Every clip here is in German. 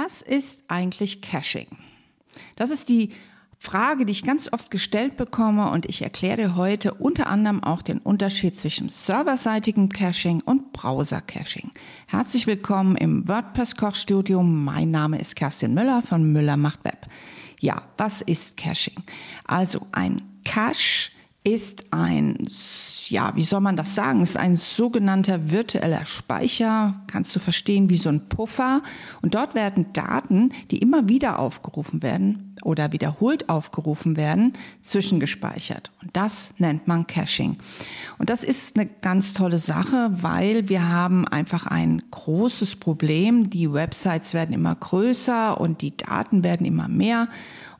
Was ist eigentlich Caching? Das ist die Frage, die ich ganz oft gestellt bekomme und ich erkläre heute unter anderem auch den Unterschied zwischen serverseitigem Caching und Browser-Caching. Herzlich willkommen im WordPress-Kochstudio. Mein Name ist Kerstin Müller von Müller macht Web. Ja, was ist Caching? Also ein Cache ist ein, ja, wie soll man das sagen? Es ist ein sogenannter virtueller Speicher, kannst du verstehen, wie so ein Puffer. Und dort werden Daten, die immer wieder aufgerufen werden oder wiederholt aufgerufen werden, zwischengespeichert. Und das nennt man Caching. Und das ist eine ganz tolle Sache, weil wir haben einfach ein großes Problem. Die Websites werden immer größer und die Daten werden immer mehr.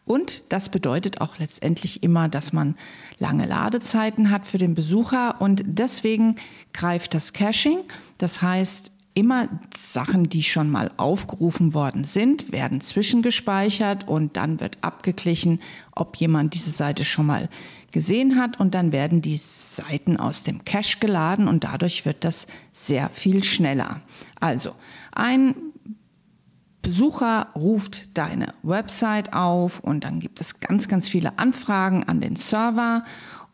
Und das bedeutet auch letztendlich immer, dass man lange Ladezeiten hat für den Besucher und deswegen greift das Caching. Das heißt, immer Sachen, die schon mal aufgerufen worden sind, werden zwischengespeichert und dann wird abgeglichen, ob jemand diese Seite schon mal gesehen hat und dann werden die Seiten aus dem Cache geladen und dadurch wird das sehr viel schneller. Also ein Besucher ruft deine Website auf und dann gibt es ganz, ganz viele Anfragen an den Server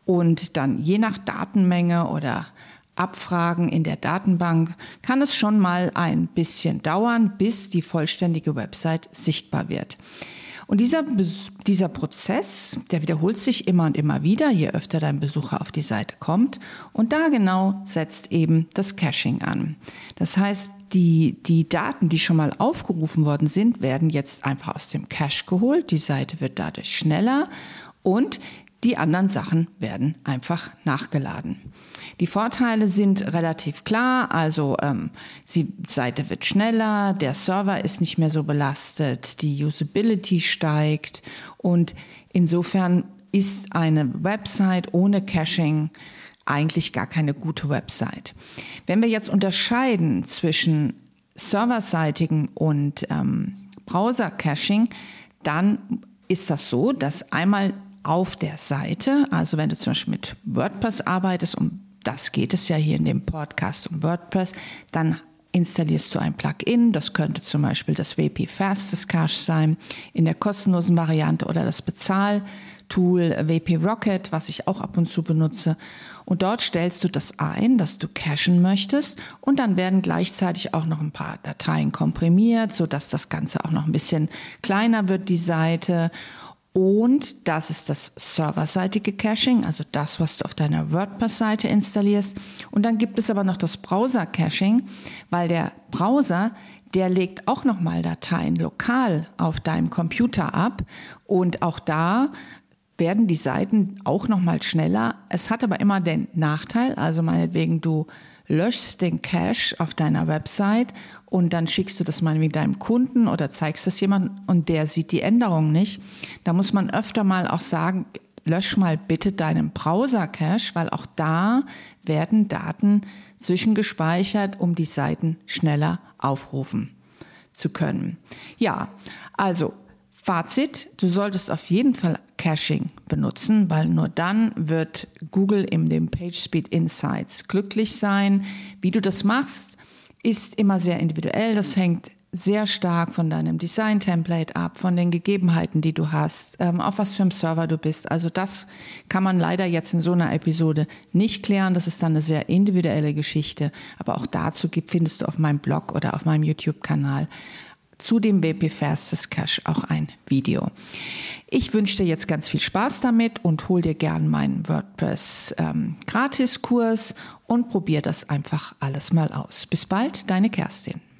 und dann je nach Datenmenge oder Abfragen in der Datenbank kann es schon mal ein bisschen dauern, bis die vollständige Website sichtbar wird. Und dieser, dieser Prozess, der wiederholt sich immer und immer wieder, je öfter dein Besucher auf die Seite kommt. Und da genau setzt eben das Caching an. Das heißt, die, die Daten, die schon mal aufgerufen worden sind, werden jetzt einfach aus dem Cache geholt. Die Seite wird dadurch schneller und die anderen Sachen werden einfach nachgeladen. Die Vorteile sind relativ klar, also ähm, die Seite wird schneller, der Server ist nicht mehr so belastet, die Usability steigt und insofern ist eine Website ohne Caching eigentlich gar keine gute Website. Wenn wir jetzt unterscheiden zwischen serverseitigen und ähm, Browser-Caching, dann ist das so, dass einmal auf der Seite, also wenn du zum Beispiel mit WordPress arbeitest, um das geht es ja hier in dem Podcast um WordPress, dann installierst du ein Plugin. Das könnte zum Beispiel das WP Fastest Cache sein in der kostenlosen Variante oder das Bezahltool WP Rocket, was ich auch ab und zu benutze. Und dort stellst du das ein, dass du cachen möchtest und dann werden gleichzeitig auch noch ein paar Dateien komprimiert, so dass das Ganze auch noch ein bisschen kleiner wird, die Seite. Und das ist das serverseitige Caching, also das, was du auf deiner WordPress-Seite installierst. Und dann gibt es aber noch das Browser-Caching, weil der Browser, der legt auch nochmal Dateien lokal auf deinem Computer ab. Und auch da werden die Seiten auch noch mal schneller. Es hat aber immer den Nachteil, also meinetwegen du löschst den Cache auf deiner Website und dann schickst du das mal mit deinem Kunden oder zeigst es jemandem und der sieht die Änderung nicht. Da muss man öfter mal auch sagen, lösch mal bitte deinen Browser-Cache, weil auch da werden Daten zwischengespeichert, um die Seiten schneller aufrufen zu können. Ja, also Fazit, du solltest auf jeden Fall Caching benutzen, weil nur dann wird Google in dem PageSpeed Insights glücklich sein. Wie du das machst, ist immer sehr individuell. Das hängt sehr stark von deinem Design-Template ab, von den Gegebenheiten, die du hast, ähm, auf was für einem Server du bist. Also das kann man leider jetzt in so einer Episode nicht klären. Das ist dann eine sehr individuelle Geschichte. Aber auch dazu findest du auf meinem Blog oder auf meinem YouTube-Kanal zu dem WP Fastest Cache auch ein Video. Ich wünsche dir jetzt ganz viel Spaß damit und hol dir gern meinen WordPress ähm, Gratiskurs und probier das einfach alles mal aus. Bis bald, deine Kerstin.